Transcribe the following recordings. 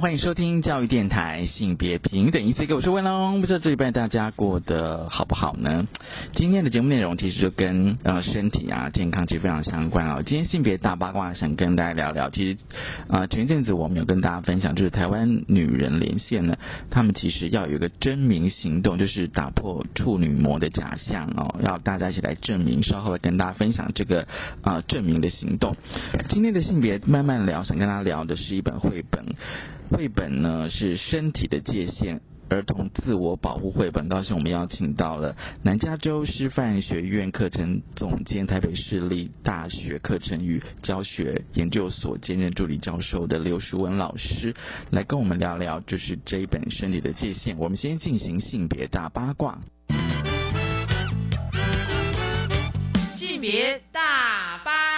欢迎收听教育电台性别平等一次，我是温龙。不知道这礼拜大家过得好不好呢？今天的节目内容其实就跟呃身体啊健康其实非常相关哦。今天性别大八卦想跟大家聊聊，其实啊前一阵子我们有跟大家分享，就是台湾女人连线呢，他们其实要有一个证明行动，就是打破处女膜的假象哦，要大家一起来证明。稍后跟大家分享这个啊证明的行动。今天的性别慢慢聊，想跟大家聊的是一本绘。本绘本呢是身体的界限儿童自我保护绘本，高兴我们邀请到了南加州师范学院课程总监、台北市立大学课程与教学研究所兼任助理教授的刘淑文老师，来跟我们聊聊就是这一本身体的界限。我们先进行性别大八卦，性别大八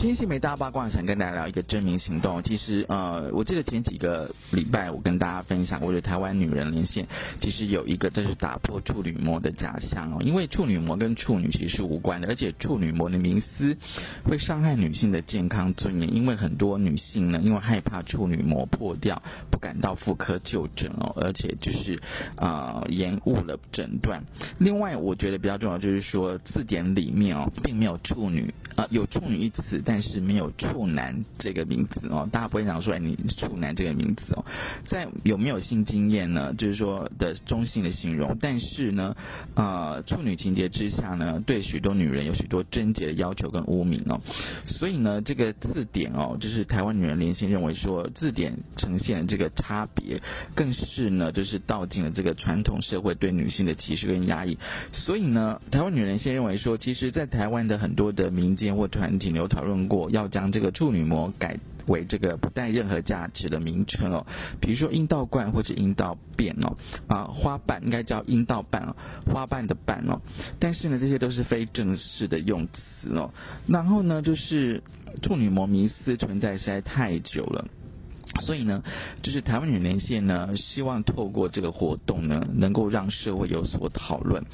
天性别大八卦想跟大家聊一个证明行动。其实呃，我记得前几个礼拜我跟大家分享过，就台湾女人连线，其实有一个就是打破处女膜的假象哦。因为处女膜跟处女其实是无关的，而且处女膜的迷思会伤害女性的健康尊严。因为很多女性呢，因为害怕处女膜破掉，不敢到妇科就诊哦，而且就是呃延误了诊断。另外，我觉得比较重要就是说字典里面哦，并没有处女啊，有处女一词。但是没有处男这个名字哦，大家不会讲说哎你处男这个名字哦。在有没有性经验呢？就是说的中性的形容。但是呢，呃，处女情节之下呢，对许多女人有许多贞洁的要求跟污名哦。所以呢，这个字典哦，就是台湾女人连线认为说，字典呈现这个差别，更是呢，就是道尽了这个传统社会对女性的歧视跟压抑。所以呢，台湾女人先认为说，其实，在台湾的很多的民间或团体有讨论。过要将这个处女膜改为这个不带任何价值的名称哦，比如说阴道冠或者阴道变哦，啊花瓣应该叫阴道瓣哦，花瓣的瓣哦，但是呢这些都是非正式的用词哦，然后呢就是处女膜迷思存在实在太久了。所以呢，就是台湾女连线呢，希望透过这个活动呢，能够让社会有所讨论。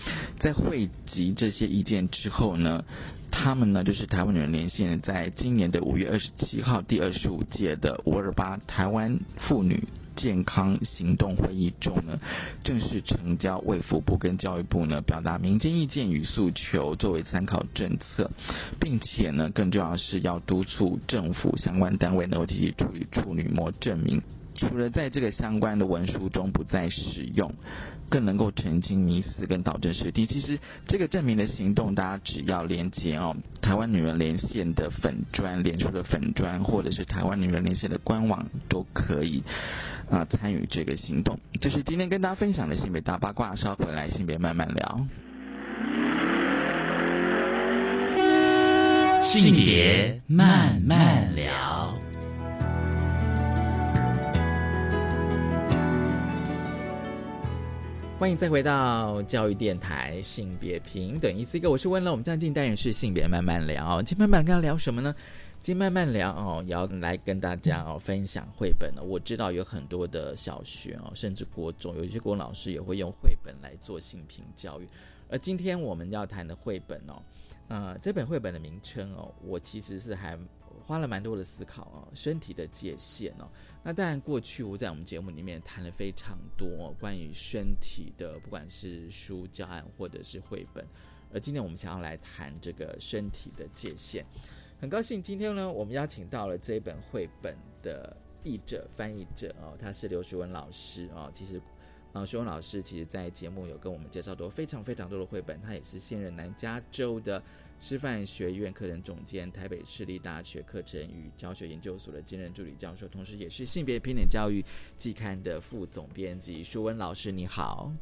在汇集这些意见之后呢，他们呢，就是台湾女人连线，在今年的五月二十七号第二十五届的五二八台湾妇女。健康行动会议中呢，正式成交卫福部跟教育部呢，表达民间意见与诉求作为参考政策，并且呢，更重要是要督促政府相关单位能够积极处理处女膜证明，除了在这个相关的文书中不再使用。更能够澄清迷思跟导正视听。其实这个证明的行动，大家只要连接哦，台湾女人连线的粉砖，连出的粉砖，或者是台湾女人连线的官网，都可以啊参与这个行动。这是今天跟大家分享的性别大八卦，稍回来性别慢慢聊。性别慢慢聊。欢迎再回到教育电台性别平等一次一个，我是温乐。我们将近单元是性别慢慢聊，今天慢慢跟他聊什么呢？今天慢慢聊哦，也要来跟大家哦分享绘本呢。我知道有很多的小学哦，甚至国中，有一些国老师也会用绘本来做性平教育。而今天我们要谈的绘本哦，呃，这本绘本的名称哦，我其实是还花了蛮多的思考哦，身体的界限哦。那当然，过去我在我们节目里面谈了非常多关于身体的，不管是书教案或者是绘本。而今天我们想要来谈这个身体的界限。很高兴今天呢，我们邀请到了这本绘本的译者、翻译者哦，他是刘学文老师哦。其实，啊，学文老师其实在节目有跟我们介绍过非常非常多的绘本，他也是现任南加州的。师范学院课程总监，台北市立大学课程与教学研究所的兼任助理教授，同时也是性别平等教育季刊的副总编辑。舒文老师，你好。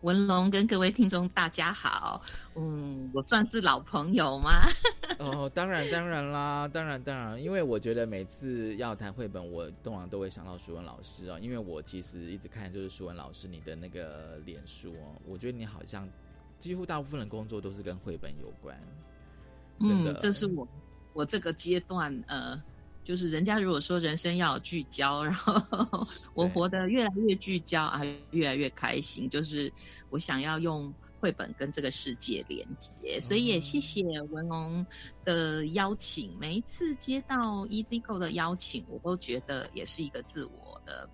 文龙跟各位听众大家好，嗯，我算是老朋友吗？哦，当然当然啦，当然当然，因为我觉得每次要谈绘本，我通常都会想到舒文老师哦，因为我其实一直看就是舒文老师你的那个脸书哦，我觉得你好像几乎大部分的工作都是跟绘本有关，真的，嗯，这是我我这个阶段呃。就是人家如果说人生要聚焦，然后我活得越来越聚焦啊，越来越开心。就是我想要用绘本跟这个世界连接，所以也谢谢文龙的邀请。每一次接到 EasyGo 的邀请，我都觉得也是一个自我的。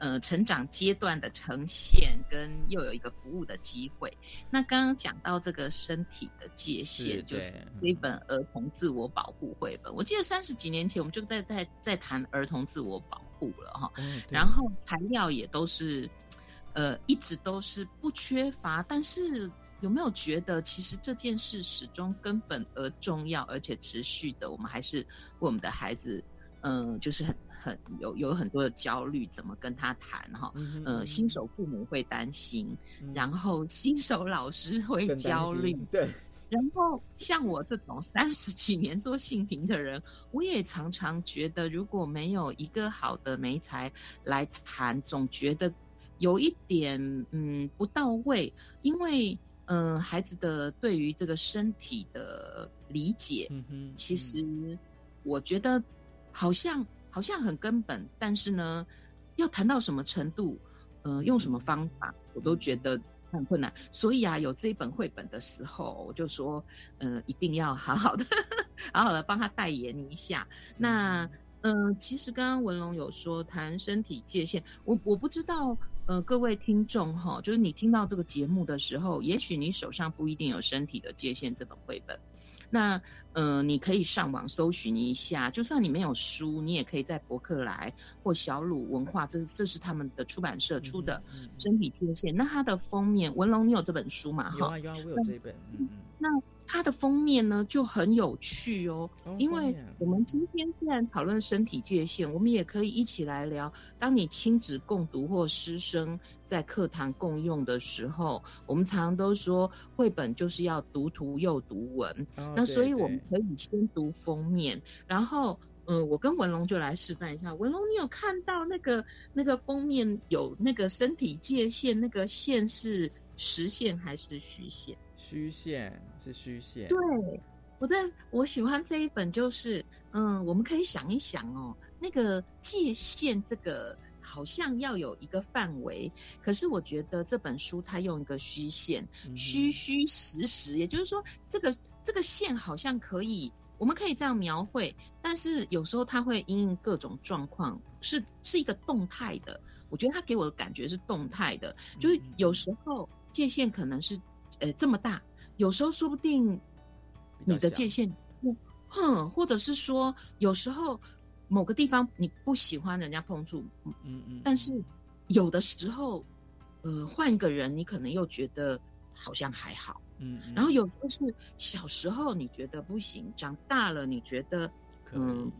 呃，成长阶段的呈现跟又有一个服务的机会。那刚刚讲到这个身体的界限，就是一本儿童自我保护绘本。我记得三十几年前我们就在在在谈儿童自我保护了哈。然后材料也都是，呃，一直都是不缺乏。但是有没有觉得，其实这件事始终根本而重要，而且持续的，我们还是为我们的孩子，嗯，就是很。很有有很多的焦虑，怎么跟他谈哈？呃，新手父母会担心，然后新手老师会焦虑，对。然后像我这种三十几年做性平的人，我也常常觉得，如果没有一个好的媒材来谈，总觉得有一点嗯不到位，因为嗯孩子的对于这个身体的理解，其实我觉得好像。好像很根本，但是呢，要谈到什么程度，呃，用什么方法，我都觉得很困难。所以啊，有这一本绘本的时候，我就说，呃，一定要好好的，好好的帮他代言一下。那，嗯，其实刚刚文龙有说谈身体界限，我我不知道，呃，各位听众哈，就是你听到这个节目的时候，也许你手上不一定有《身体的界限》这本绘本。那，呃，你可以上网搜寻一下，就算你没有书，你也可以在博客来或小鲁文化，这是这是他们的出版社出的《身体缺陷》。那它的封面，文龙，你有这本书吗？有啊有啊，我有这一本。嗯嗯。那。它的封面呢就很有趣哦，因为我们今天既然讨论身体界限，我们也可以一起来聊。当你亲子共读或师生在课堂共用的时候，我们常常都说绘本就是要读图又读文。那所以我们可以先读封面，然后嗯，我跟文龙就来示范一下。文龙，你有看到那个那个封面有那个身体界限，那个线是实线还是虚线？虚线是虚线，对我在我喜欢这一本，就是嗯，我们可以想一想哦，那个界限这个好像要有一个范围，可是我觉得这本书它用一个虚线，虚虚实实，也就是说，这个这个线好像可以，我们可以这样描绘，但是有时候它会因应各种状况，是是一个动态的。我觉得它给我的感觉是动态的，就是有时候界限可能是。呃，这么大，有时候说不定你的界限，哼，或者是说有时候某个地方你不喜欢人家碰触，嗯嗯嗯，但是有的时候，呃，换一个人，你可能又觉得好像还好，嗯，然后有时候是小时候你觉得不行，长大了你觉得，嗯，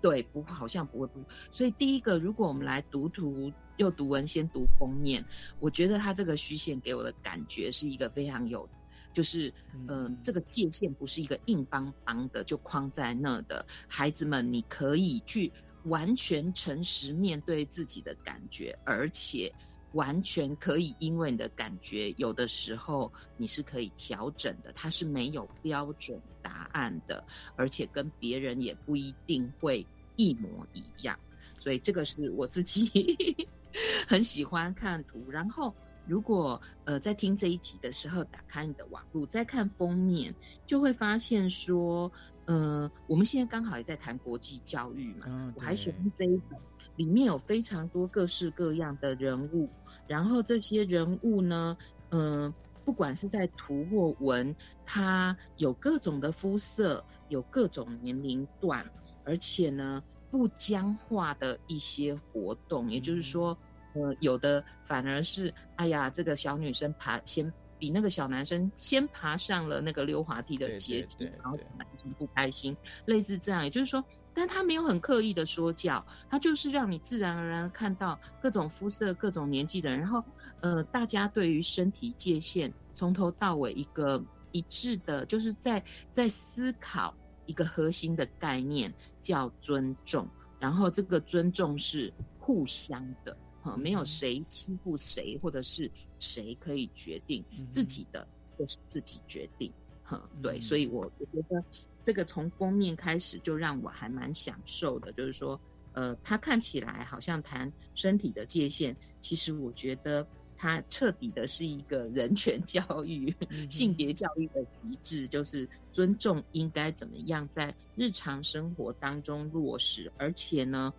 对，不，好像不会不，所以第一个，如果我们来读图。又读文先读封面，我觉得他这个虚线给我的感觉是一个非常有，就是嗯，这个界限不是一个硬邦邦的就框在那的。孩子们，你可以去完全诚实面对自己的感觉，而且完全可以因为你的感觉，有的时候你是可以调整的，它是没有标准答案的，而且跟别人也不一定会一模一样。所以这个是我自己。很喜欢看图，然后如果呃在听这一集的时候，打开你的网络再看封面，就会发现说，呃，我们现在刚好也在谈国际教育嘛，我还喜欢这一本，里面有非常多各式各样的人物，然后这些人物呢，嗯，不管是在图或文，它有各种的肤色，有各种年龄段，而且呢不僵化的一些活动，也就是说。呃，有的反而是，哎呀，这个小女生爬先比那个小男生先爬上了那个溜滑梯的阶梯，然后男生不开心，类似这样，也就是说，但他没有很刻意的说教，他就是让你自然而然看到各种肤色、各种年纪的人，然后呃，大家对于身体界限从头到尾一个一致的，就是在在思考一个核心的概念叫尊重，然后这个尊重是互相的，哈，没有谁欺负谁，或者是谁可以决定自己的就是自己决定，哈，对，所以我我觉得。这个从封面开始就让我还蛮享受的，就是说，呃，它看起来好像谈身体的界限，其实我觉得它彻底的是一个人权教育、性别教育的极致，就是尊重应该怎么样在日常生活当中落实，而且呢，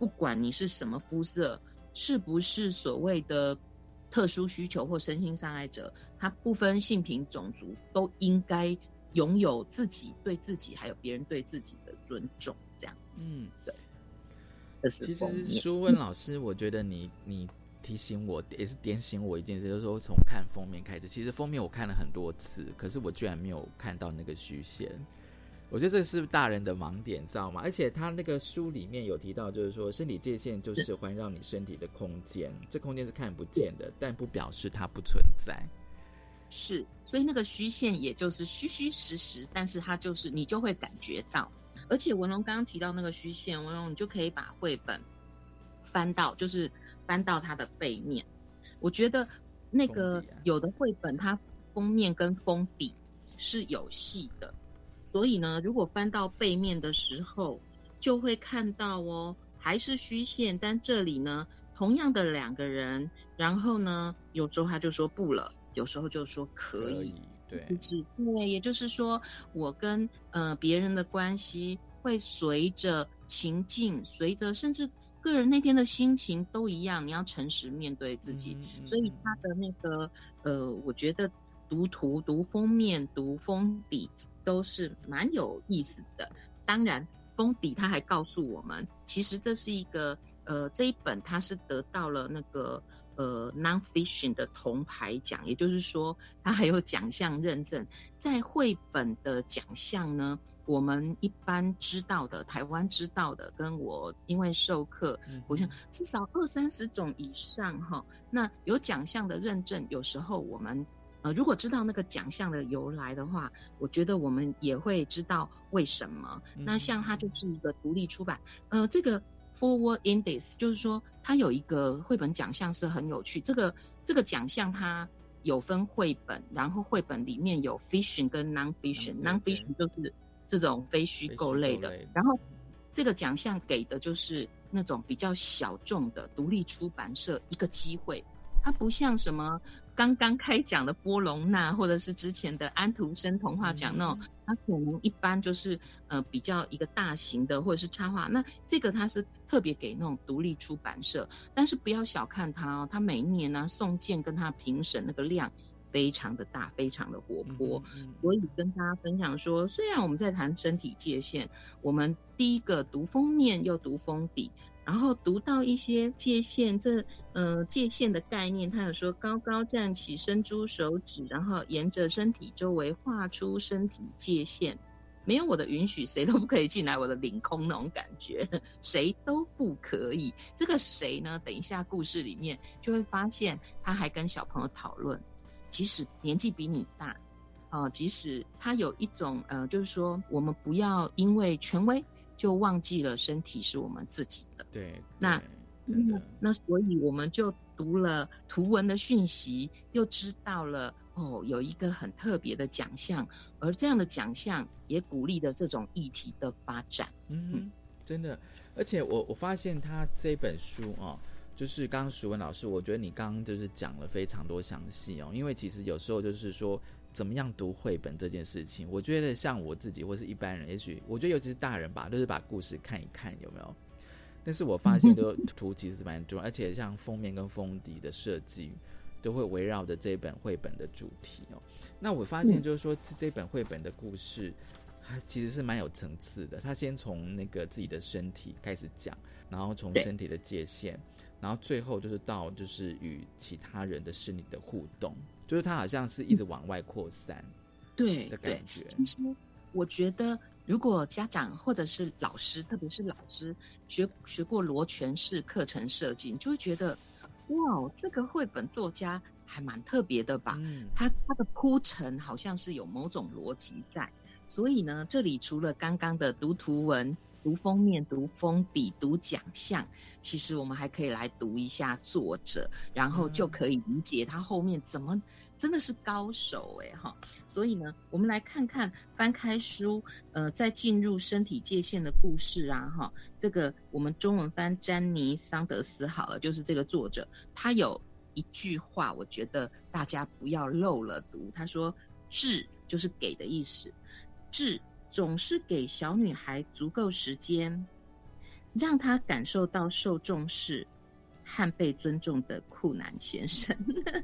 不管你是什么肤色，是不是所谓的特殊需求或身心障碍者，它不分性平种族，都应该。拥有自己对自己还有别人对自己的尊重，这样子。嗯，对。其实舒文老师，我觉得你你提醒我也是点醒我一件事，就是说从看封面开始，其实封面我看了很多次，可是我居然没有看到那个虚线。我觉得这是大人的盲点，知道吗？而且他那个书里面有提到，就是说身体界限就是环绕你身体的空间，这空间是看不见的，但不表示它不存在。是，所以那个虚线也就是虚虚实实，但是它就是你就会感觉到。而且文龙刚刚提到那个虚线，文龙你就可以把绘本翻到，就是翻到它的背面。我觉得那个有的绘本它封面跟封底是有戏的，所以呢，如果翻到背面的时候，就会看到哦，还是虚线，但这里呢，同样的两个人，然后呢，有时候他就说不了。有时候就说可以，对，就是对，也就是说，我跟呃别人的关系会随着情境，随着甚至个人那天的心情都一样。你要诚实面对自己，所以他的那个呃，我觉得读图、读封面、读封底都是蛮有意思的。当然，封底他还告诉我们，其实这是一个呃这一本，他是得到了那个。呃，nonfiction 的铜牌奖，也就是说，它还有奖项认证。在绘本的奖项呢，我们一般知道的，台湾知道的，跟我因为授课，我想至少二三十种以上哈。那有奖项的认证，有时候我们呃，如果知道那个奖项的由来的话，我觉得我们也会知道为什么。那像它就是一个独立出版，呃，这个。Forward Index 就是说，它有一个绘本奖项是很有趣。这个这个奖项它有分绘本，然后绘本里面有 fiction 跟 non-fiction。non-fiction 就是这种非虚构类的。然后这个奖项给的就是那种比较小众的独立出版社一个机会。它不像什么。刚刚开讲的波隆纳，或者是之前的安徒生童话奖那种，它可能一般就是呃比较一个大型的或者是插画。那这个它是特别给那种独立出版社，但是不要小看它哦，它每一年呢送件跟它评审那个量非常的大，非常的活泼。所以跟大家分享说，虽然我们在谈身体界限，我们第一个读封面又读封底。然后读到一些界限，这呃界限的概念，他有说高高站起，伸出手指，然后沿着身体周围画出身体界限，没有我的允许，谁都不可以进来我的领空那种感觉，谁都不可以。这个谁呢？等一下故事里面就会发现，他还跟小朋友讨论，即使年纪比你大，哦，即使他有一种呃，就是说我们不要因为权威。就忘记了身体是我们自己的。对，那那所以我们就读了图文的讯息，又知道了哦，有一个很特别的奖项，而这样的奖项也鼓励了这种议题的发展。嗯，真的，而且我我发现他这本书哦，就是刚刚淑文老师，我觉得你刚刚就是讲了非常多详细哦，因为其实有时候就是说。怎么样读绘本这件事情，我觉得像我自己或是一般人，也许我觉得尤其是大人吧，都是把故事看一看有没有。但是我发现，都图其实蛮重要，而且像封面跟封底的设计，都会围绕着这本绘本的主题哦。那我发现就是说，这本绘本的故事，它其实是蛮有层次的。它先从那个自己的身体开始讲，然后从身体的界限，然后最后就是到就是与其他人的身体的互动。就是它好像是一直往外扩散，对的感觉。其实我觉得如果家长或者是老师，特别是老师学学过罗全式课程设计，你就会觉得，哇，这个绘本作家还蛮特别的吧？嗯他他的铺陈好像是有某种逻辑在，所以呢，这里除了刚刚的读图文、读封面、读封底、读奖项，其实我们还可以来读一下作者，然后就可以理解他后面怎么真的是高手哎哈。所以呢，我们来看看翻开书，呃，在进入身体界限的故事啊哈，这个我们中文翻詹妮桑德斯好了，就是这个作者，他有一句话，我觉得大家不要漏了读。他说：“智就是给的意思，智总是给小女孩足够时间，让她感受到受重视和被尊重的酷男先生。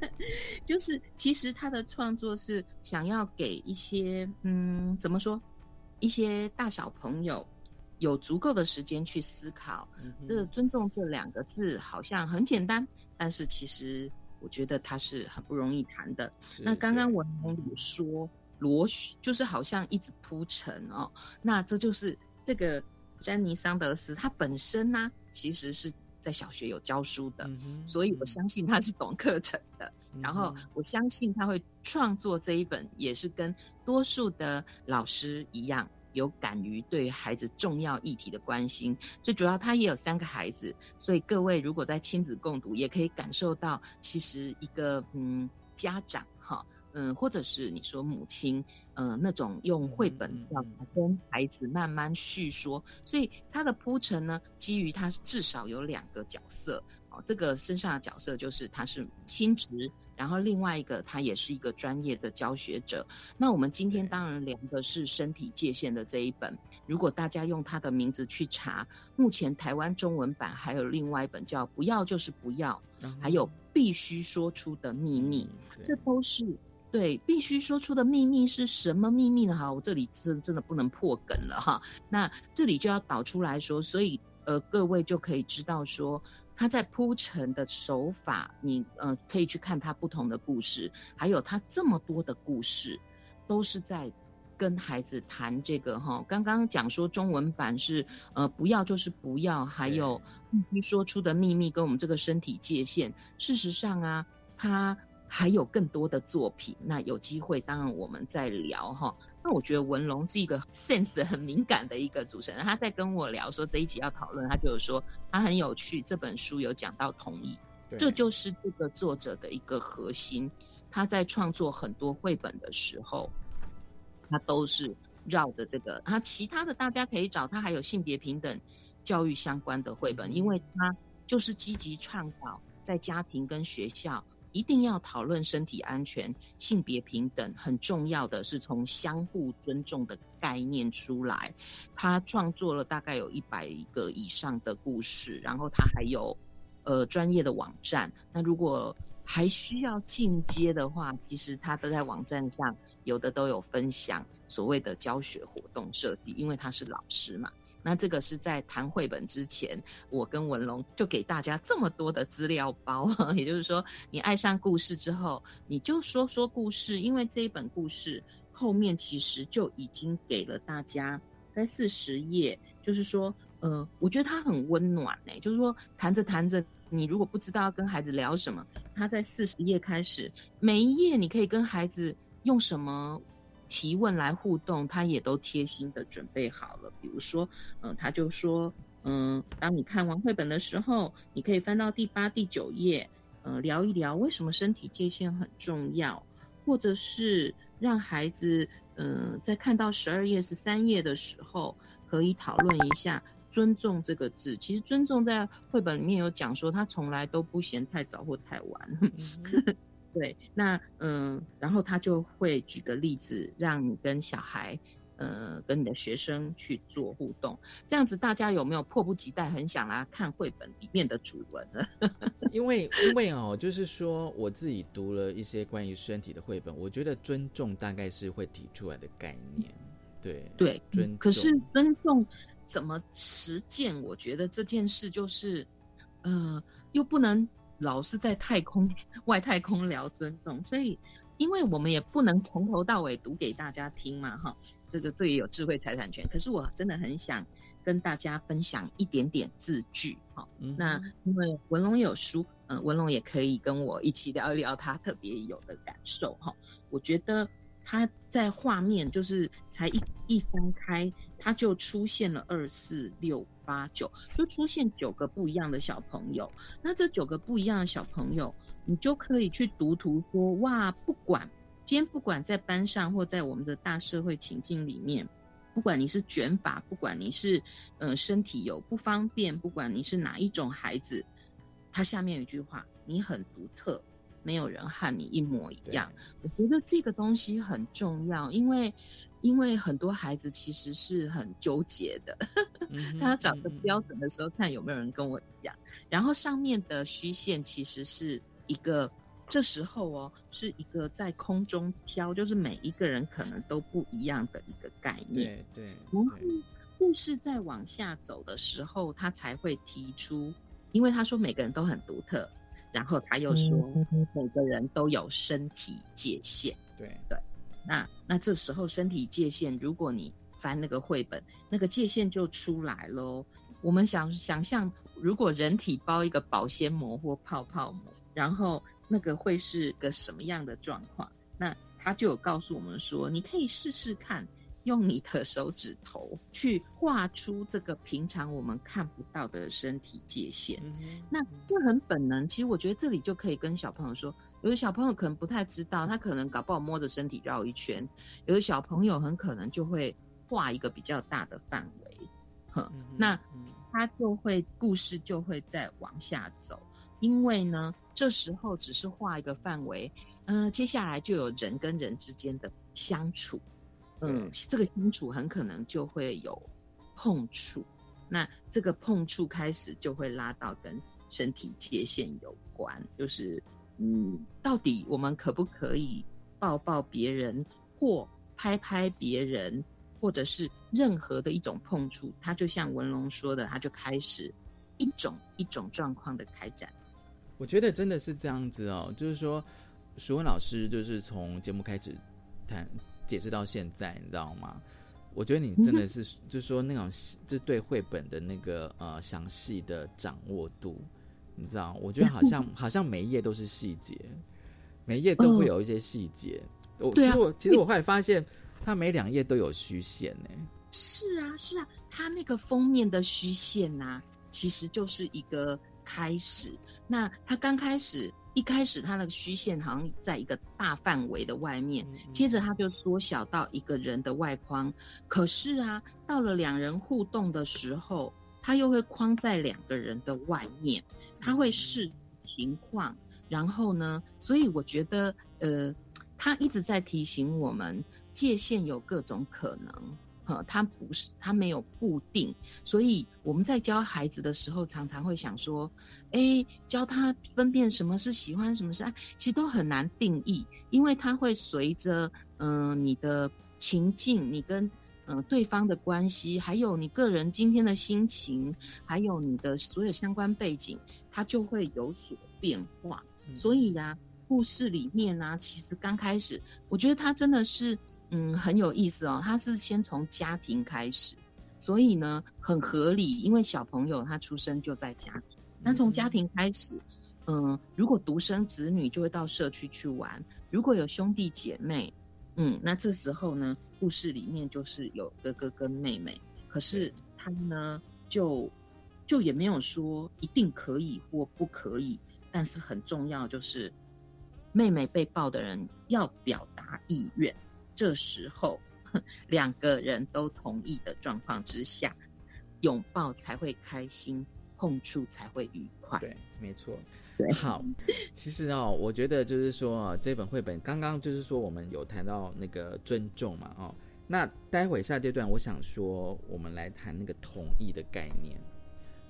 就是其实他的创作是想要给一些嗯，怎么说，一些大小朋友有足够的时间去思考。嗯这个尊重这两个字好像很简单，但是其实我觉得它是很不容易谈的。那刚刚对文龙有说螺旋，就是好像一直铺陈哦，那这就是这个詹妮桑德斯他本身呢、其实是在小学有教书的，嗯所以我相信他是懂课程的。嗯然后我相信他会创作这一本，也是跟多数的老师一样，有敢于对孩子重要议题的关心。最主要，他也有三个孩子，所以各位如果在亲子共读，也可以感受到，其实一个嗯家长哈。嗯，或者是你说母亲，呃，那种用绘本要嗯嗯跟孩子慢慢叙说，所以他的铺陈呢，基于他至少有两个角色，哦，这个身上的角色就是他是亲职，然后另外一个他也是一个专业的教学者。那我们今天当然聊的是身体界限的这一本，如果大家用他的名字去查，目前台湾中文版还有另外一本叫《不要就是不要》，还有《必须说出的秘密》，嗯这都是。对，必须说出的秘密是什么秘密呢？哈，我这里真真的不能破梗了哈。那这里就要导出来说，所以呃，各位就可以知道说，他在铺陈的手法，你呃可以去看他不同的故事，还有他这么多的故事，都是在跟孩子谈这个哈。刚刚讲说中文版是呃不要就是不要，还有必须说出的秘密跟我们这个身体界限。事实上啊，他还有更多的作品，那有机会当然我们再聊哈。那我觉得文龙是一个 sense 很敏感的一个主持人，他在跟我聊说这一集要讨论，他就有说他很有趣，这本书有讲到同意，对这就是这个作者的一个核心。他在创作很多绘本的时候，他都是绕着这个。他其他的大家可以找他，还有性别平等教育相关的绘本，因为他就是积极倡导在家庭跟学校一定要讨论身体安全、性别平等。很重要的是从相互尊重的概念出来。他创作了大概有一百个以上的故事，然后他还有呃专业的网站。那如果还需要进阶的话，其实他都在网站上有的都有分享所谓的教学活动设计，因为他是老师嘛。那这个是在谈绘本之前，我跟文龙就给大家这么多的资料包，也就是说，你爱上故事之后，你就说说故事，因为这一本故事后面其实就已经给了大家在四十页，就是说，呃，我觉得它很温暖呢、就是说谈着谈着。你如果不知道要跟孩子聊什么，他在四十页开始，每一页你可以跟孩子用什么提问来互动，他也都贴心的准备好了。比如说，嗯、他就说，嗯、当你看完绘本的时候，你可以翻到第八、第九页，呃，聊一聊为什么身体界限很重要，或者是让孩子，嗯，在看到十二页、十三页的时候，可以讨论一下。尊重这个字，其实尊重在绘本里面有讲说，他从来都不嫌太早或太晚。对，那嗯，然后他就会举个例子，让你跟小孩，呃，跟你的学生去做互动，这样子大家有没有迫不及待很想来看绘本里面的主文呢？因为因为哦，就是说我自己读了一些关于身体的绘本，我觉得尊重大概是会提出来的概念，对对，尊重。可是尊重怎么实践？我觉得这件事就是，呃，又不能老是在太空外太空聊尊重，所以因为我们也不能从头到尾读给大家听嘛，哈，这个这也有智慧财产权。可是我真的很想跟大家分享一点点字句，哈、嗯那因为文龙有书，嗯、文龙也可以跟我一起聊一聊他特别有的感受哈。我觉得他在画面就是才一一翻开，他就出现了二四六八九，就出现九个不一样的小朋友。那这九个不一样的小朋友，你就可以去读图说，哇，不管今天不管在班上或在我们的大社会情境里面。不管你是卷发，不管你是呃身体有不方便，不管你是哪一种孩子，他下面有一句话：你很独特，没有人和你一模一样。我觉得这个东西很重要，因为因为很多孩子其实是很纠结的，嗯 他找个标准的时候，看有没有人跟我一样。然后上面的虚线其实是一个。这时候哦，是一个在空中飘，就是每一个人可能都不一样的一个概念。对对然后故事在往下走的时候，他才会提出，因为他说每个人都很独特，然后他又说每个人都有身体界限。对对那那这时候身体界限，如果你翻那个绘本，那个界限就出来喽。我们想想象，如果人体包一个保鲜膜或泡泡膜，然后那个会是个什么样的状况？那他就有告诉我们说，你可以试试看，用你的手指头去画出这个平常我们看不到的身体界限。嗯。那这很本能，其实我觉得这里就可以跟小朋友说，有的小朋友可能不太知道，他可能搞不好摸着身体绕一圈；有的小朋友很可能就会画一个比较大的范围，呵，那他就会故事就会再往下走，因为呢，这时候只是画一个范围，嗯、接下来就有人跟人之间的相处，嗯，这个相处很可能就会有碰触，那这个碰触开始就会拉到跟身体界限有关，就是嗯，到底我们可不可以抱抱别人或拍拍别人，或者是任何的一种碰触，它就像文龙说的，它就开始一种一种状况的开展。我觉得真的是这样子哦，就是说，淑文老师就是从节目开始谈解释到现在，你知道吗？我觉得你真的是，就是说那种就对绘本的那个呃详细的掌握度，你知道？我觉得好像好像每一页都是细节，每一页都会有一些细节。我其实我其实我后来发现，它每两页都有虚线呢。是啊，是啊，它那个封面的虚线呐、其实就是一个开始。那它刚开始一开始，它那个虚线好像在一个大范围的外面，接着它就缩小到一个人的外框。可是啊，到了两人互动的时候，它又会框在两个人的外面，它会视情况。然后呢，所以我觉得，呃，他一直在提醒我们，界限有各种可能。哈，它不是，它没有固定，所以我们在教孩子的时候，常常会想说，哎，教他分辨什么是喜欢，什么是爱，其实都很难定义，因为它会随着嗯、呃你的情境，你跟嗯、呃对方的关系，还有你个人今天的心情，还有你的所有相关背景，它就会有所变化。所以呀、故事里面呢、其实刚开始，我觉得它真的是。嗯，很有意思哦。他是先从家庭开始，所以呢很合理，因为小朋友他出生就在家庭。那从家庭开始，嗯，如果独生子女就会到社区去玩；如果有兄弟姐妹，嗯，那这时候呢，故事里面就是有哥哥跟妹妹。可是他呢，就就也没有说一定可以或不可以，但是很重要就是妹妹被抱的人要表达意愿。这时候，两个人都同意的状况之下，拥抱才会开心，碰触才会愉快。对，没错。对好，其实哦，我觉得就是说啊，这本绘本刚刚就是说我们有谈到那个尊重嘛，哦，那待会下阶段我想说，我们来谈那个同意的概念。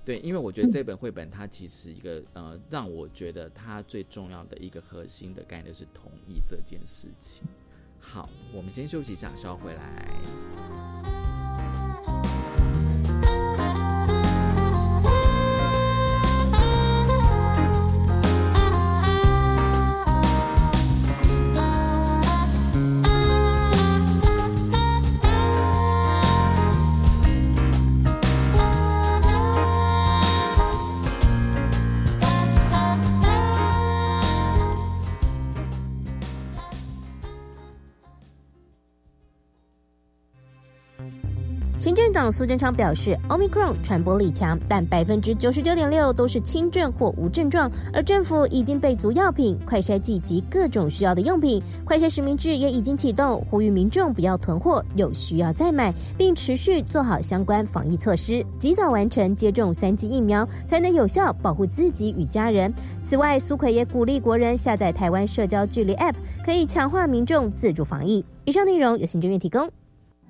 对，因为我觉得这本绘本它其实一个呃，让我觉得它最重要的一个核心的概念是同意这件事情。好，我们先休息一下，稍后回来。行政长苏贞昌表示，Omicron 传播力强，但百分之九十九点六都是轻症或无症状。而政府已经备足药品、快筛剂及各种需要的用品，快筛实名制也已经启动，呼吁民众不要囤货，有需要再买，并持续做好相关防疫措施，及早完成接种三剂疫苗，才能有效保护自己与家人。此外，苏奎也鼓励国人下载台湾社交距离 App，可以强化民众自主防疫。以上内容由行政院提供。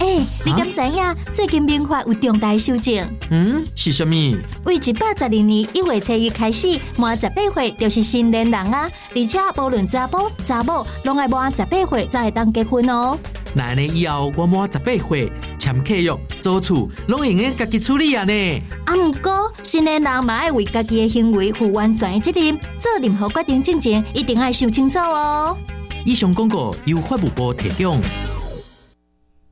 哎，你敢知影最近民法有重大修正？嗯，是什么？为一百十二年一月初一开始，满十八岁就是成年人啊！而且无论查甫查某，拢爱满十八岁才会当结婚哦。那呢以后我满十八岁，签契约、租厝，拢用个家己处理啊呢？啊，毋过成年人嘛爱为家己的行为负完全的责任，做任何决定之前，一定爱想清楚哦。以上广告由法务部提供。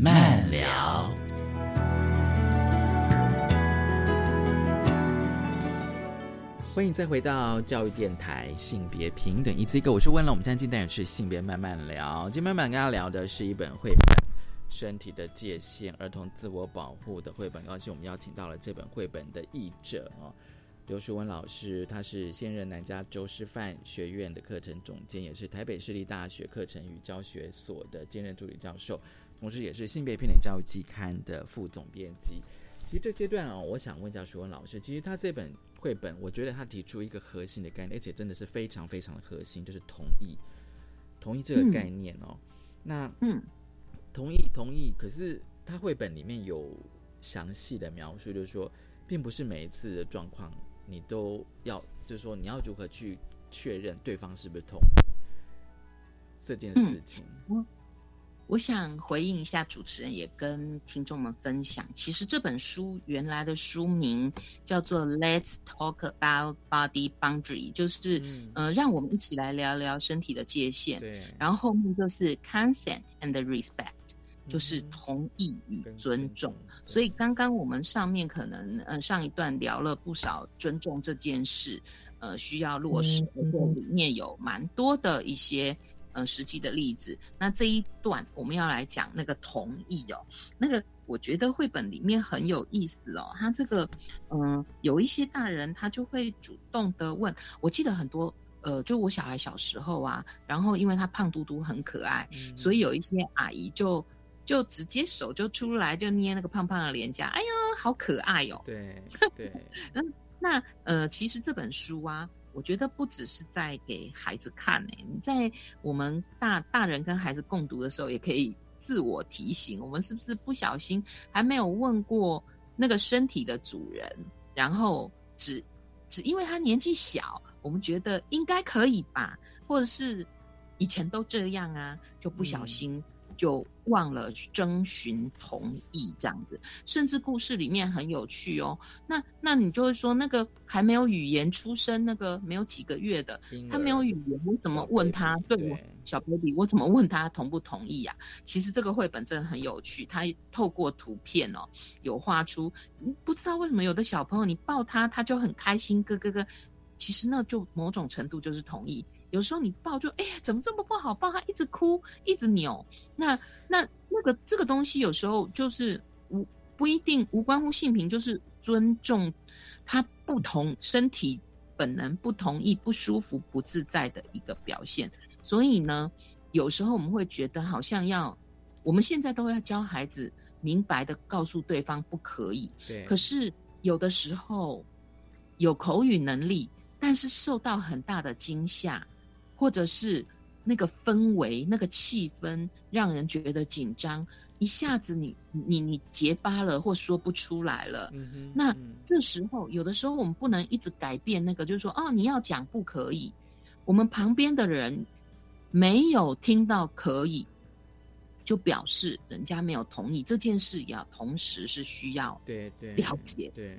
慢聊。欢迎再回到教育电台性别平等一字一个，我是问了，我们今天进单是性别慢慢聊，今天慢慢跟大家聊的是一本绘本《身体的界限：儿童自我保护》的绘本。高兴我们邀请到了这本绘本的译者哦，刘淑文老师，他是现任南加州师范学院的课程总监，也是台北市立大学课程与教学所的兼任助理教授，同时也是性别平等教育期刊的副总编辑。其实这阶段哦，我想问一下徐文老师，其实他这本绘本，我觉得他提出一个核心的概念，而且真的是非常非常的核心，就是同意，同意这个概念哦。那嗯，同意同意，可是他绘本里面有详细的描述，就是说，并不是每一次的状况你都要，就是说你要如何去确认对方是不是同意这件事情。我想回应一下主持人，也跟听众们分享。其实这本书原来的书名叫做《Let's Talk About Body Boundary》，就是、嗯呃，让我们一起来聊聊身体的界限。对，然后后面就是 Consent and Respect，就是嗯同意与尊重。所以刚刚我们上面可能呃上一段聊了不少尊重这件事，呃需要落实，嗯而且里面有蛮多的一些呃实际的例子。那这一段我们要来讲那个同意哦，那个我觉得绘本里面很有意思哦，他这个嗯、呃有一些大人他就会主动的问，我记得很多。呃，就我小孩小时候啊，然后因为他胖嘟嘟很可爱，嗯所以有一些阿姨就就直接手就出来就捏那个胖胖的脸颊，哎呀，好可爱哦。对 对，那呃，其实这本书啊，我觉得不只是在给孩子看诶、你在我们大大人跟孩子共读的时候，也可以自我提醒，我们是不是不小心还没有问过那个身体的主人，然后只只因为他年纪小，我们觉得应该可以吧，或者是以前都这样啊，就不小心就忘了征询同意这样子，甚至故事里面很有趣哦。那那你就会说，那个还没有语言出生，那个没有几个月的，他没有儿语言，我怎么小问他对我小 baby，我怎么问他同不同意呀、其实这个绘本真的很有趣，他透过图片哦，有画出，嗯不知道为什么有的小朋友你抱他，他就很开心，咯咯咯。其实那就某种程度就是同意。有时候你抱就哎呀，怎么这么不好抱？他一直哭，一直扭。那那那个这个东西有时候就是无不一定无关乎性平，就是尊重他不同身体本能不同意、不舒服、不自在的一个表现。所以呢，有时候我们会觉得好像要，我们现在都要教孩子明白的告诉对方不可以。对，可是有的时候有口语能力，但是受到很大的惊吓，或者是那个氛围、那个气氛让人觉得紧张，一下子你你你结巴了或说不出来了。嗯那这时候有的时候我们不能一直改变那个，就是说哦，你要讲不可以，我们旁边的人没有听到可以。就表示人家没有同意这件事，也要同时是需要对对了解。对，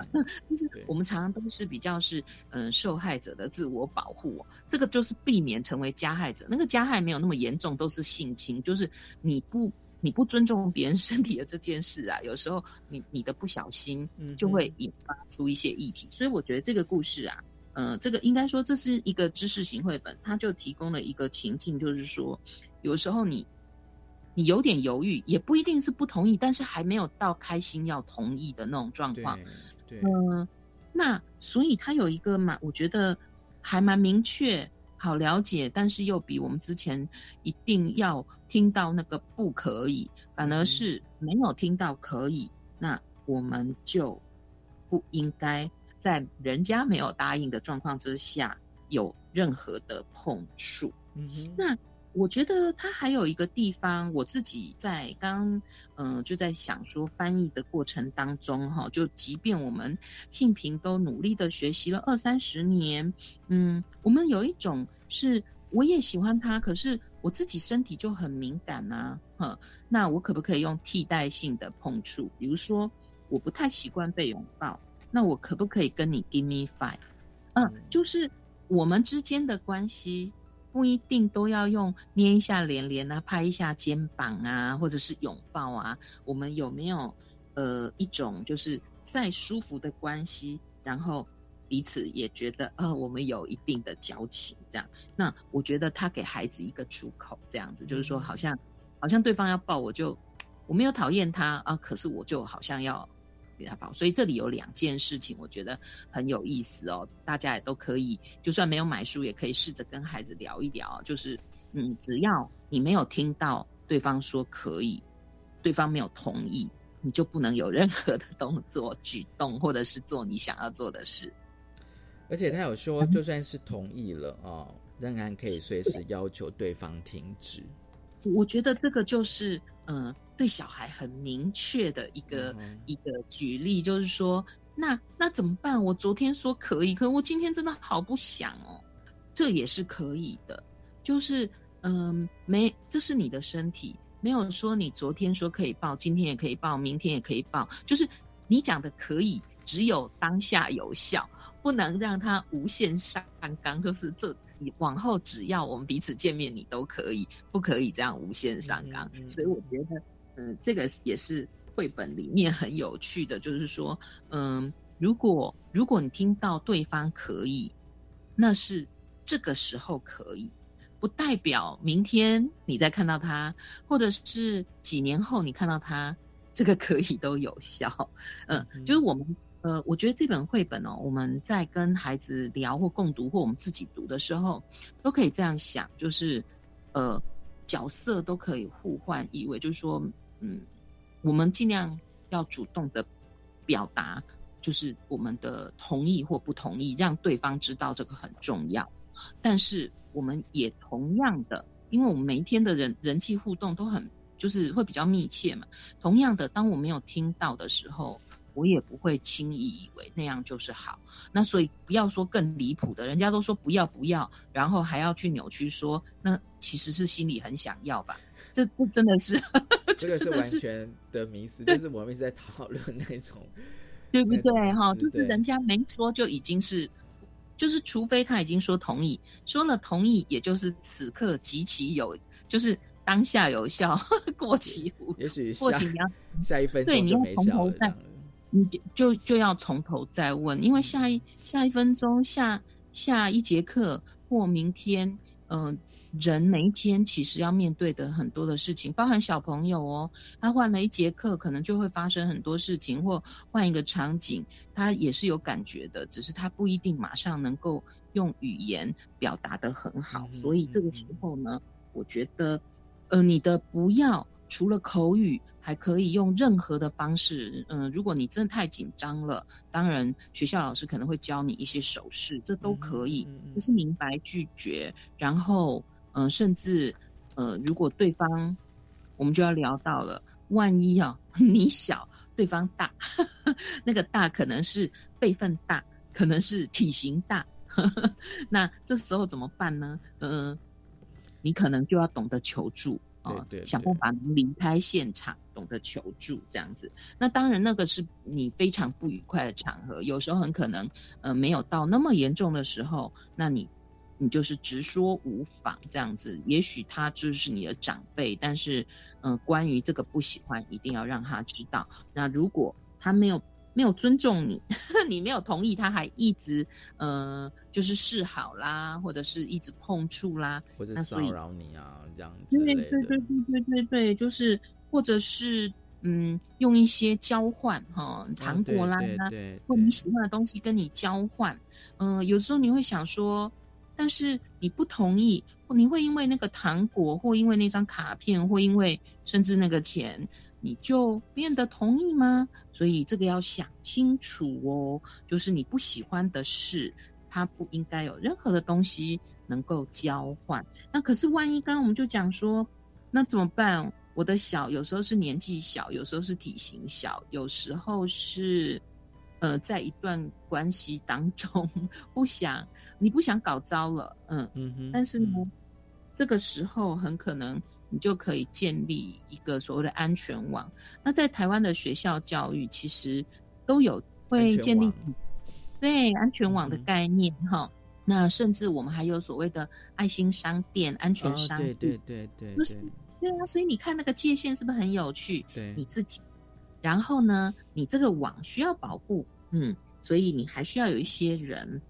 就 是我们常常都是比较是嗯、呃、受害者的自我保护、哦，这个就是避免成为加害者。那个加害没有那么严重，都是性侵，就是你不你不尊重别人 身体的这件事啊，有时候你你的不小心就会引发出一些议题。所以我觉得这个故事啊，呃，这个应该说这是一个知识型绘本，它就提供了一个情境，就是说有时候你。你有点犹豫，也不一定是不同意，但是还没有到开心要同意的那种状况。对，嗯、呃，那所以他有一个蛮，我觉得还蛮明确、好了解，但是又比我们之前一定要听到那个不可以，反而是没有听到可以，那我们就不应该在人家没有答应的状况之下有任何的碰触。嗯哼，那。我觉得它还有一个地方，我自己在刚嗯、呃、就在想说翻译的过程当中哈，就即便我们性平都努力的学习了二三十年，嗯，我们有一种是我也喜欢它，可是我自己身体就很敏感呐、啊，哈，那我可不可以用替代性的碰触？比如说我不太习惯被拥抱，那我可不可以跟你 give me five？嗯，就是我们之间的关系。不一定都要用捏一下脸脸啊，拍一下肩膀啊，或者是拥抱啊。我们有没有呃一种就是再舒服的关系，然后彼此也觉得呃我们有一定的交情，这样。那我觉得他给孩子一个出口，这样子就是说，好像好像对方要抱我就我没有讨厌他啊，可是我就好像要。给他报，所以这里有两件事情，我觉得很有意思哦。大家也都可以，就算没有买书，也可以试着跟孩子聊一聊。就是，嗯，只要你没有听到对方说可以，对方没有同意，你就不能有任何的动作、举动，或者是做你想要做的事。而且他有说，就算是同意了哦，仍然可以随时要求对方停止。我觉得这个就是，嗯、呃。对小孩很明确的一个、嗯、一个举例，就是说，那那怎么办？我昨天说可以，可我今天真的好不想哦。这也是可以的，就是嗯、呃，没，这是你的身体，没有说你昨天说可以抱，今天也可以抱，明天也可以抱，就是你讲的可以，只有当下有效，不能让它无限上纲，就是这。你往后只要我们彼此见面，你都可以，不可以这样无限上纲。嗯嗯、所以我觉得，嗯，这个也是绘本里面很有趣的，就是说，嗯，如果如果你听到对方可以，那是这个时候可以，不代表明天你再看到他，或者是几年后你看到他，这个可以都有效。嗯，嗯就是我们。呃，我觉得这本绘本哦，我们在跟孩子聊或共读或我们自己读的时候，都可以这样想，就是呃，角色都可以互换意味，就是说，嗯，我们尽量要主动的表达，就是我们的同意或不同意，让对方知道这个很重要。但是我们也同样的，因为我们每一天的人人际互动都很就是会比较密切嘛，同样的，当我没有听到的时候。我也不会轻易以为那样就是好，那所以不要说更离谱的，人家都说不要不要，然后还要去扭曲说，那其实是心里很想要吧？这这真的是，这个 是完全的迷思，就是我们一直在讨论那种，对不对？哈，就是人家没说就已经是，就是除非他已经说同意，说了同意，也就是此刻极其有，就是当下有效，过期无，也许过期你要下一分对你要钟就没从头再。你就就就要从头再问，因为下一下一分钟、下下一节课或明天，嗯、人每一天其实要面对的很多的事情，包含小朋友哦，他换了一节课，可能就会发生很多事情，或换一个场景，他也是有感觉的，只是他不一定马上能够用语言表达的很好，所以这个时候呢，我觉得，呃，你的不要。除了口语，还可以用任何的方式。嗯，如果你真的太紧张了，当然学校老师可能会教你一些手势，这都可以。就是明白拒绝，然后嗯，甚至呃，如果对方，我们就要聊到了，万一啊，你小，对方大，那个大可能是辈分大，可能是体型大，那这时候怎么办呢？嗯，你可能就要懂得求助。啊，想办法离开现场，懂得求助这样子。那当然，那个是你非常不愉快的场合，有时候很可能，呃，没有到那么严重的时候，那你你就是直说无妨这样子。也许他就是你的长辈，但是，嗯，关于这个不喜欢，一定要让他知道。那如果他没有。没有尊重你，你没有同意，他还一直呃，就是示好啦，或者是一直碰触啦，或者骚扰你啊，这样子。对对对对对对对，就是或者是嗯，用一些交换哈，糖果啦，或你喜欢的东西跟你交换。嗯，有时候你会想说，但是你不同意，你会因为那个糖果，或因为那张卡片，或因为甚至那个钱。你就变得同意吗？所以这个要想清楚哦。就是你不喜欢的事，它不应该有任何的东西能够交换。那可是万一刚刚我们就讲说，那怎么办？我的小有时候是年纪小，有时候是体型小，有时候是呃，在一段关系当中 不想你不想搞糟了，嗯嗯，但是呢，这个时候很可能。你就可以建立一个所谓的安全网。那在台湾的学校教育，其实都有会建立对安全网的概念哈。那甚至我们还有所谓的爱心商店、安全商店，对对对对，就是对啊。所以你看那个界限是不是很有趣？对，你自己。然后呢，你这个网需要保护，嗯，所以你还需要有一些人。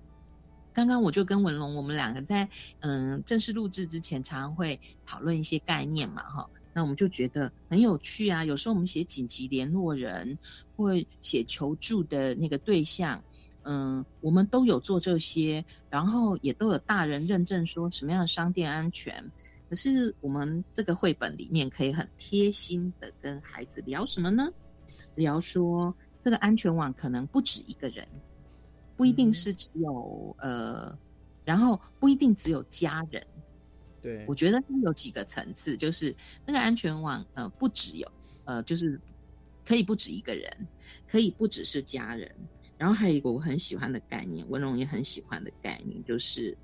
刚刚我就跟文龙，我们两个在嗯正式录制之前，常常会讨论一些概念嘛，哈。那我们就觉得很有趣啊。有时候我们写紧急联络人，或写求助的那个对象，嗯，我们都有做这些，然后也都有大人认证说什么样的商店安全。可是我们这个绘本里面可以很贴心的跟孩子聊什么呢？聊说这个安全网可能不止一个人。不一定是只有呃，然后不一定只有家人。对，我觉得它有几个层次，就是那个安全网呃，不只有呃，就是可以不止一个人，可以不只是家人。然后还有一个我很喜欢的概念，文龙也很喜欢的概念，就是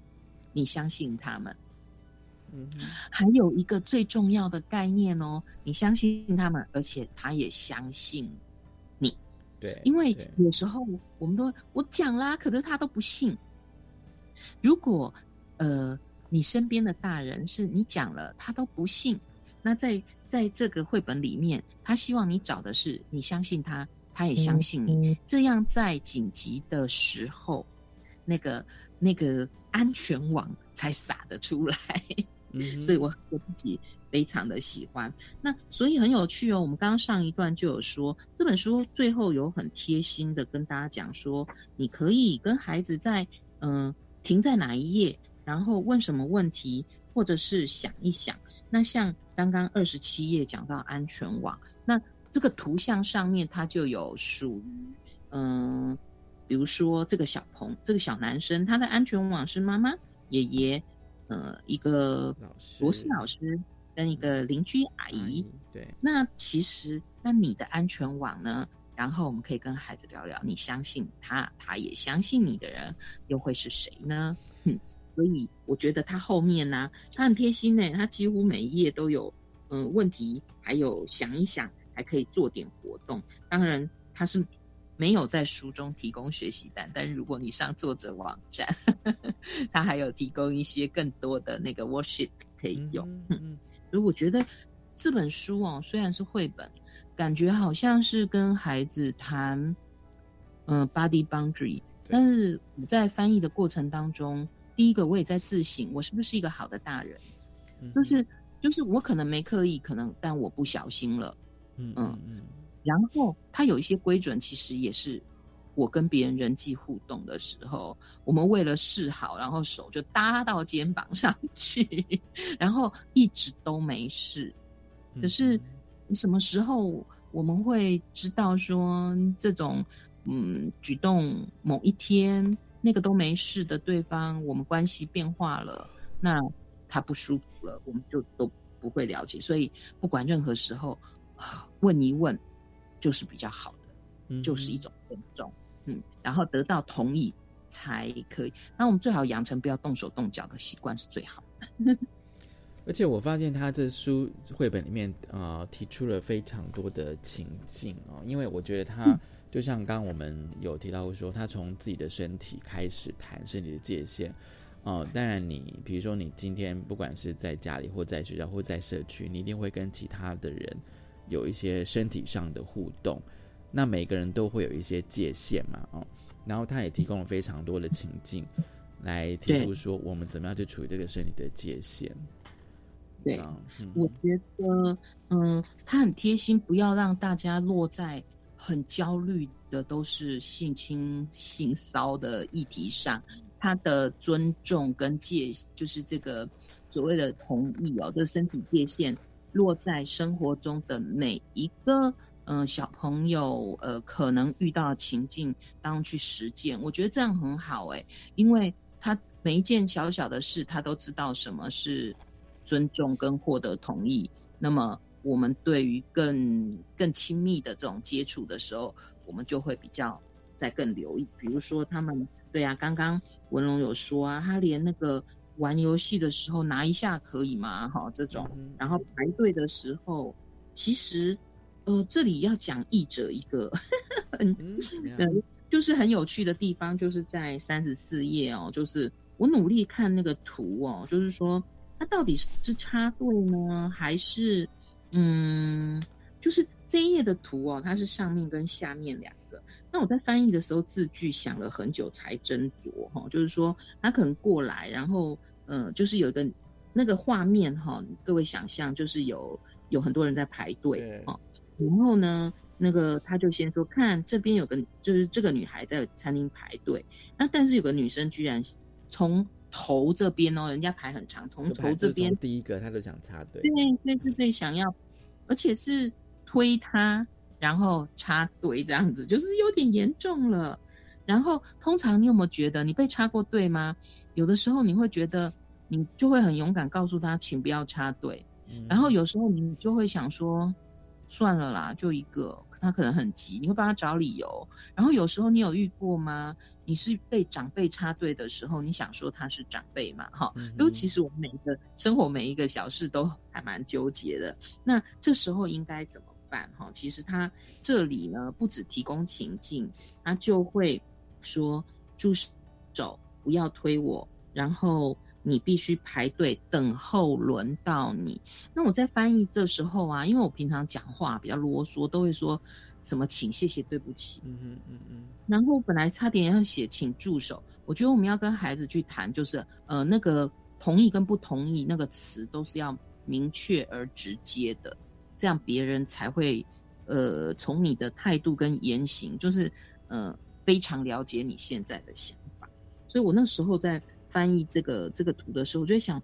你相信他们。嗯，还有一个最重要的概念哦，你相信他们，而且他也相信。对，因为有时候我们都我讲啦，可是他都不信。如果呃，你身边的大人是你讲了，他都不信，那在在这个绘本里面，他希望你找的是你相信他，他也相信你，这样在紧急的时候，那个那个安全网才撒得出来。所以我我自己。非常的喜欢，那所以很有趣哦。我们刚刚上一段就有说，这本书最后有很贴心的跟大家讲说，你可以跟孩子在嗯停在哪一页，然后问什么问题，或者是想一想。那像刚刚二十七页讲到安全网，那这个图像上面它就有属于嗯，比如说这个小朋这个小男生，他的安全网是妈妈、爷爷，呃，一个博士老师。跟一个邻居阿姨，对，那其实那你的安全网呢？然后我们可以跟孩子聊聊，你相信他，他也相信你的人，又会是谁呢？嗯，所以我觉得他后面呢，他很贴心呢，他几乎每一页都有嗯问题，还有想一想，还可以做点活动。当然他是没有在书中提供学习单，但是如果你上作者网站，他还有提供一些更多的那个 worksheet 可以用。嗯。所以我觉得这本书哦，虽然是绘本，感觉好像是跟孩子谈，嗯，body boundary。但是我在翻译的过程当中，第一个我也在自省，我是不是一个好的大人？就是就是我可能没刻意，可能但我不小心了，嗯嗯嗯。然后他有一些规准，其实也是我跟别人人际互动的时候，我们为了示好，然后手就搭到肩膀上去，然后一直都没事。可是什么时候我们会知道说这种嗯举动某一天那个都没事的对方，我们关系变化了，那他不舒服了，我们就都不会了解。所以不管任何时候问一问。就是比较好的，就是一种尊重，嗯，然后得到同意才可以。那我们最好养成不要动手动脚的习惯是最好的。而且我发现他这书绘本里面啊，提出了非常多的情境哦，因为我觉得他就像刚刚我们有提到说，他从自己的身体开始谈身体的界限哦。当然，你比如说你今天不管是在家里或在学校或在社区，你一定会跟其他的人。有一些身体上的互动，那每个人都会有一些界限嘛，哦，然后他也提供了非常多的情境，来提出说我们怎么样去处理这个身体的界限。对，我觉得，嗯，他很贴心，不要让大家落在很焦虑的都是性侵、性骚的议题上。他的尊重跟界，就是这个所谓的同意哦，就是身体界限。落在生活中的每一个嗯小朋友呃可能遇到的情境当中去实践，我觉得这样很好哎，因为他每一件小小的事他都知道什么是尊重跟获得同意，那么我们对于更更亲密的这种接触的时候，我们就会比较再更留意，比如说他们对啊，刚刚文龙有说啊，他连那个。玩游戏的时候拿一下可以吗？哈，这种，然后排队的时候，其实，呃，这里要讲译者一个，嗯，就是很有趣的地方，就是在三十四页哦，就是我努力看那个图哦，就是说它到底是插队呢，还是，嗯，就是这一页的图哦，它是上面跟下面两个。那我在翻译的时候，字句想了很久才斟酌哈，就是说他可能过来，然后呃，就是有一个那个画面哈，各位想象就是有有很多人在排队哈，然后呢，那个他就先说看这边有个就是这个女孩在餐厅排队，那但是有个女生居然从头这边哦，人家排很长，从头这边第一个他就想插队，对对对对，想要，而且是推他。然后插队这样子，就是有点严重了。然后通常你有没有觉得你被插过队吗？有的时候你会觉得你就会很勇敢告诉他，请不要插队。然后有时候你就会想说，算了啦，就一个，他可能很急，你会帮他找理由。然后有时候你有遇过吗？你是被长辈插队的时候，你想说他是长辈嘛？哈，因为其实我们每一个生活每一个小事都还蛮纠结的。那这时候应该怎么办？哈，其实他这里呢，不止提供情境，他就会说：“助手不要推我，然后你必须排队等候轮到你。”那我在翻译这时候啊，因为我平常讲话比较啰嗦，都会说什么“请”“谢谢”“对不起”。嗯嗯嗯嗯。然后本来差点要写“请助手”，我觉得我们要跟孩子去谈，就是呃，那个同意跟不同意那个词都是要明确而直接的。这样别人才会，呃，从你的态度跟言行，就是呃，非常了解你现在的想法。所以我那时候在翻译这个这个图的时候，我就想，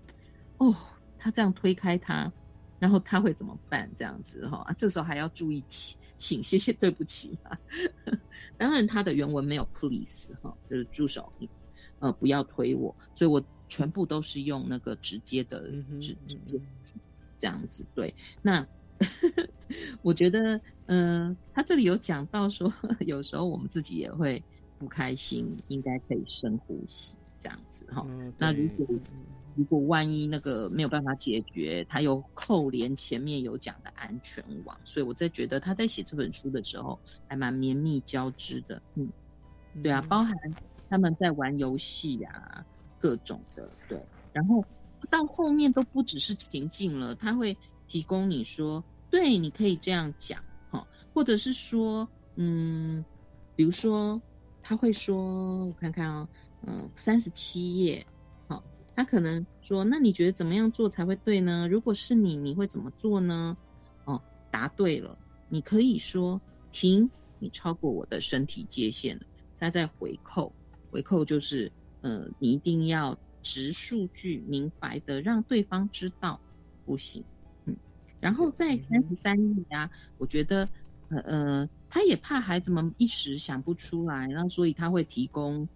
哦，他这样推开他，然后他会怎么办？这样子哈，这时候还要注意请，请谢谢对不起啊。当然，他的原文没有 please 哈，就是助手，呃，不要推我。所以我全部都是用那个直接的直直接这样子对那。我觉得，嗯，他这里有讲到说，有时候我们自己也会不开心，应该可以深呼吸这样子哈。那如果如果万一那个没有办法解决，他又扣连前面有讲的安全网，所以我在觉得他在写这本书的时候还蛮绵密交织的。嗯，对啊，包含他们在玩游戏呀，各种的对，然后到后面都不只是情境了，他会提供你说。对，你可以这样讲，哈，或者是说，嗯，比如说，他会说，我看看啊，嗯，三十七页，好，他可能说，那你觉得怎么样做才会对呢？如果是你，你会怎么做呢？哦，答对了，你可以说停，你超过我的身体界限了，他在回扣，回扣就是呃，你一定要直数据，明白的让对方知道不行，嗯，然后在三十三页啊，我觉得呃呃，他也怕孩子们一时想不出来，然后所以他会提供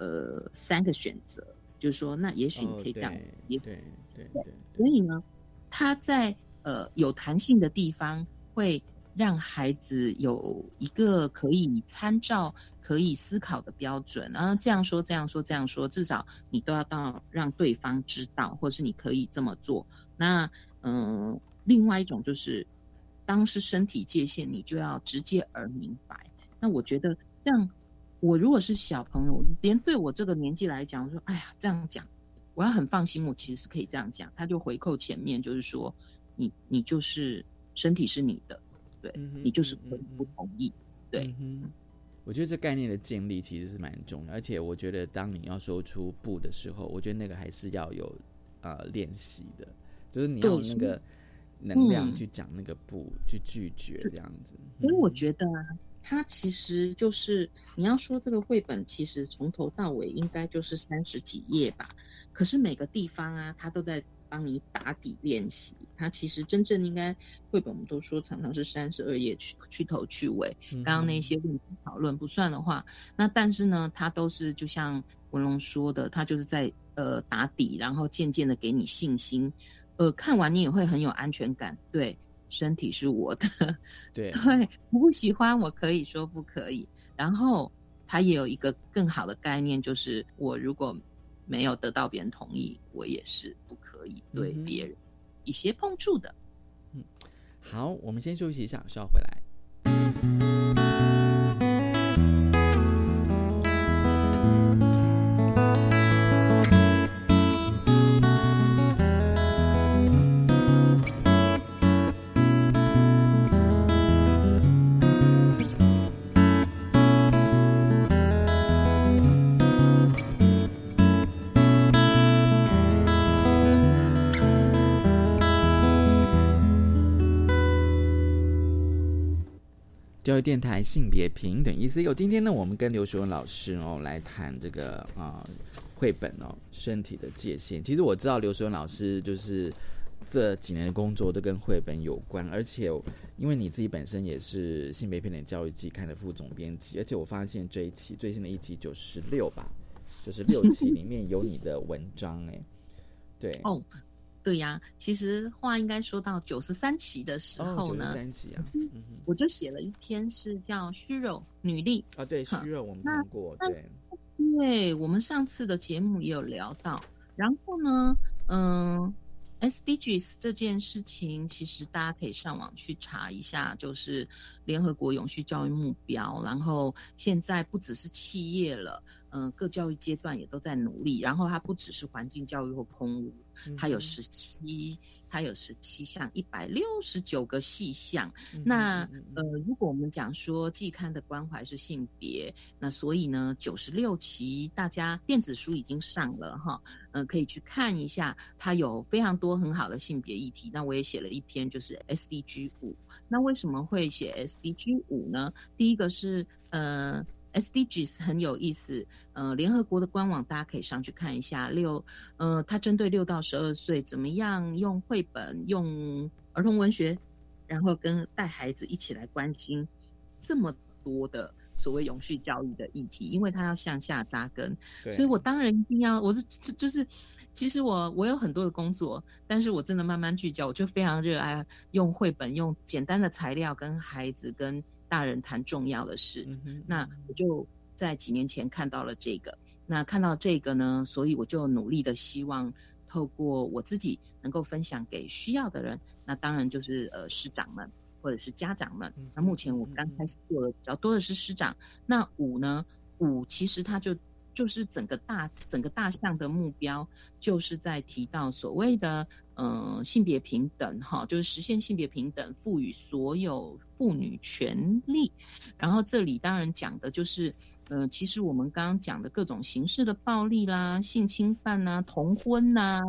呃三个选择。就是说，那也许你可以这样，也对对对。所以呢，他在呃有弹性的地方，会让孩子有一个可以参照、可以思考的标准。然后这样说、这样说、这样说，至少你都要到让对方知道，或是你可以这么做。那嗯，另外一种就是，当是身体界限，你就要直接而明白。那我觉得让。我如果是小朋友，连对我这个年纪来讲，我说，哎呀，这样讲，我要很放心。我其实是可以这样讲，他就回扣前面，就是说，你你就是身体是你的，对你就是可以不同意，对。我觉得这概念的建立其实是蛮重要，而且我觉得当你要说出不的时候，我觉得那个还是要有呃练习的，就是你要那个能量去讲那个不，去拒绝这样子。所以我觉得啊。它其实就是你要说这个绘本，其实从头到尾应该就是三十几页吧。可是每个地方啊，它都在帮你打底练习。它其实真正应该绘本，我们都说常常是三十二页去去头去尾。刚刚那些问题讨论不算的话，那但是呢，它都是就像文龙说的，它就是在呃打底，然后渐渐的给你信心。呃，看完你也会很有安全感。对。身体是我的，对对，不喜欢我可以说不可以。然后他也有一个更好的概念，就是我如果没有得到别人同意，我也是不可以对别人一些碰触的。嗯，好，我们先休息一下，稍后回来。育电台性别平等 ECU，今天呢，我们跟刘学文老师哦来谈这个啊绘本哦身体的界限。其实我知道刘学文老师就是这几年的工作都跟绘本有关，而且因为你自己本身也是性别平等教育季刊的副总编辑，而且我发现这一期最新的一期九十六吧，就是六期里面有你的文章哎，对哦。对呀，其实话应该说到九十三期的时候呢，三期啊，我就写了一篇是叫《虚肉女力》啊，对，虚肉我们听过，对，对我们上次的节目也有聊到，然后呢，嗯。SDGs 这件事情，其实大家可以上网去查一下，就是联合国永续教育目标。然后现在不只是企业了，嗯，各教育阶段也都在努力。然后它不只是环境教育或空污，它有十七。它有十七项，一百六十九个细项。那呃，如果我们讲说季刊的关怀是性别，那所以呢，九十六期大家电子书已经上了哈，嗯，可以去看一下，它有非常多很好的性别议题。那我也写了一篇，就是 SDG 五。那为什么会写 SDG 五呢？第一个是呃。SDGs 很有意思，呃，联合国的官网大家可以上去看一下。六，呃，它针对六到十二岁，怎么样用绘本、用儿童文学，然后跟带孩子一起来关心这么多的所谓永续教育的议题，因为它要向下扎根。所以我当然一定要，我是就是，其实我我有很多的工作，但是我真的慢慢聚焦，我就非常热爱用绘本，用简单的材料跟孩子跟。大人谈重要的事，那我就在几年前看到了这个，那看到这个呢，所以我就努力的希望透过我自己能够分享给需要的人，那当然就是呃师长们或者是家长们。那目前我刚开始做的比较多的是师长，那五呢五其实它就。就是整个大整个大项的目标，就是在提到所谓的呃性别平等哈，就是实现性别平等，赋予所有妇女权利。然后这里当然讲的就是，呃，其实我们刚刚讲的各种形式的暴力啦、性侵犯呐、同婚呐，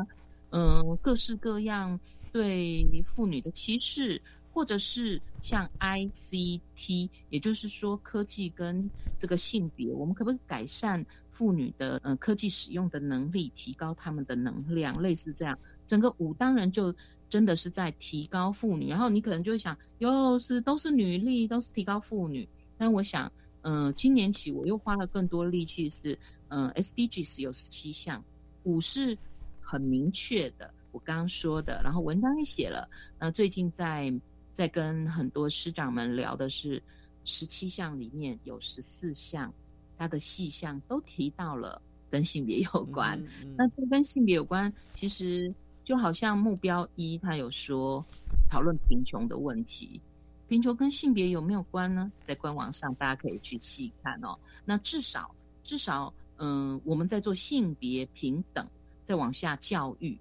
嗯、各式各样对妇女的歧视，或者是像 ICT，也就是说科技跟这个性别，我们可不可以改善妇女的呃科技使用的能力，提高她们的能量，类似这样。整个五当然就真的是在提高妇女，然后你可能就会想，又是都是女力，都是提高妇女。但我想，嗯、今年起我又花了更多力气是，嗯、SDGs 有十七项，五是很明确的，我刚刚说的，然后文章也写了。那最近在在跟很多师长们聊的是，十七项里面有十四项，它的细项都提到了跟性别有关。那这跟性别有关，其实就好像目标一，他有说讨论贫穷的问题，贫穷跟性别有没有关呢？在官网上大家可以去细看哦。那至少至少，嗯，我们在做性别平等，再往下教育，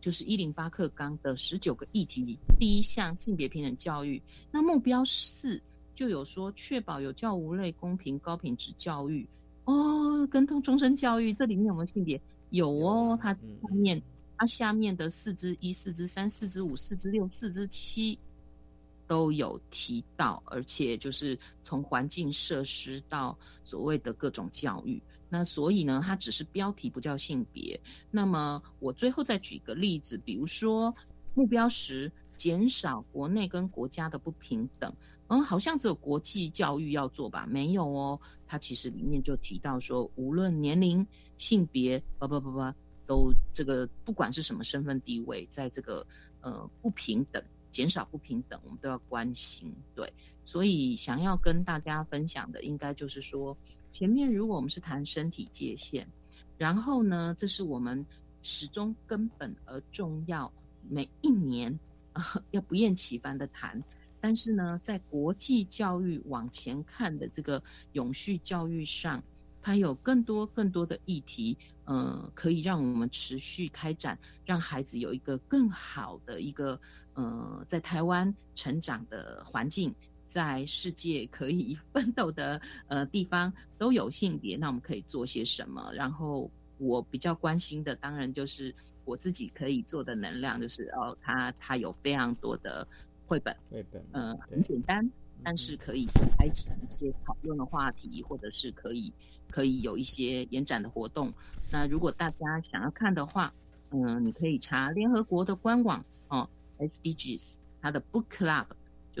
就是一零八课纲的十九个议题里，第一项性别平等教育。那目标四就有说确保有教无类、公平、高品质教育。哦，跟终终身教育这里面有没有性别？有哦，它下面它下面的四之一、四之三、四之五、四之六、四之七都有提到，而且就是从环境设施到所谓的各种教育。那所以呢，它只是标题不叫性别。那么我最后再举个例子，比如说目标十，减少国内跟国家的不平等。嗯，好像只有国际教育要做吧？没有哦，它其实里面就提到说，无论年龄、性别，不不不不，都这个不管是什么身份地位，在这个呃不平等、减少不平等，我们都要关心。对，所以想要跟大家分享的，应该就是说，前面如果我们是谈身体界限，然后呢，这是我们始终根本而重要，每一年啊、要不厌其烦的谈。但是呢，在国际教育往前看的这个永续教育上，它有更多更多的议题，呃，可以让我们持续开展，让孩子有一个更好的一个呃，在台湾成长的环境，在世界可以 奋斗的呃地方都有性别，那我们可以做些什么？然后我比较关心的，当然就是我自己可以做的能量，就是哦，他他有非常多的。绘本，绘本，呃，很简单，但是可以开启一些讨论的话题，或者是可以可以有一些延展的活动。那如果大家想要看的话，嗯，你可以查联合国的官网哦，SDGs 它的 Book Club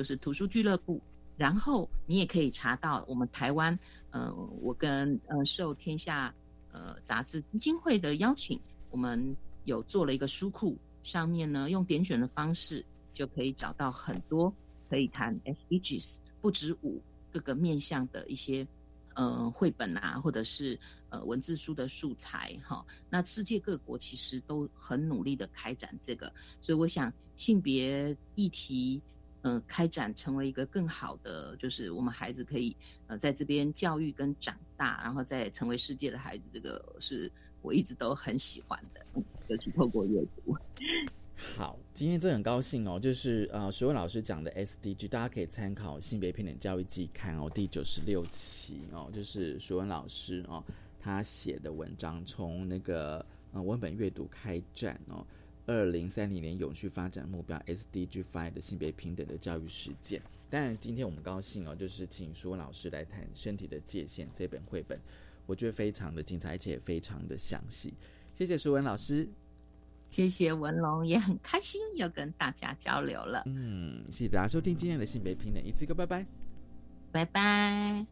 就是图书俱乐部，然后你也可以查到我们台湾，呃，我跟呃受天下呃杂志基金会的邀请，我们有做了一个书库，上面呢用点选的方式。就可以找到很多可以谈 SDGs 不止五各个面向的一些呃绘本啊，或者是呃文字书的素材哈。那世界各国其实都很努力的开展这个，所以我想性别议题呃开展成为一个更好的，就是我们孩子可以呃在这边教育跟长大，然后再成为世界的孩子，这个是我一直都很喜欢的，尤其透过阅读。好，今天真的很高兴哦，就是呃，徐文老师讲的 SDG，大家可以参考《性别平等教育季刊》哦，第九十六期哦，就是徐文老师哦他写的文章，从那个呃文本阅读开展哦，二零三零年永续发展目标 SDG Five 的性别平等的教育实践。当然，今天我们高兴哦，就是请舒文老师来谈《身体的界限》这本绘本，我觉得非常的精彩，而且非常的详细。谢谢舒文老师。谢谢文龙，也很开心又跟大家交流了。嗯，谢谢大家收听今天的性别平等，一次个拜拜，拜拜。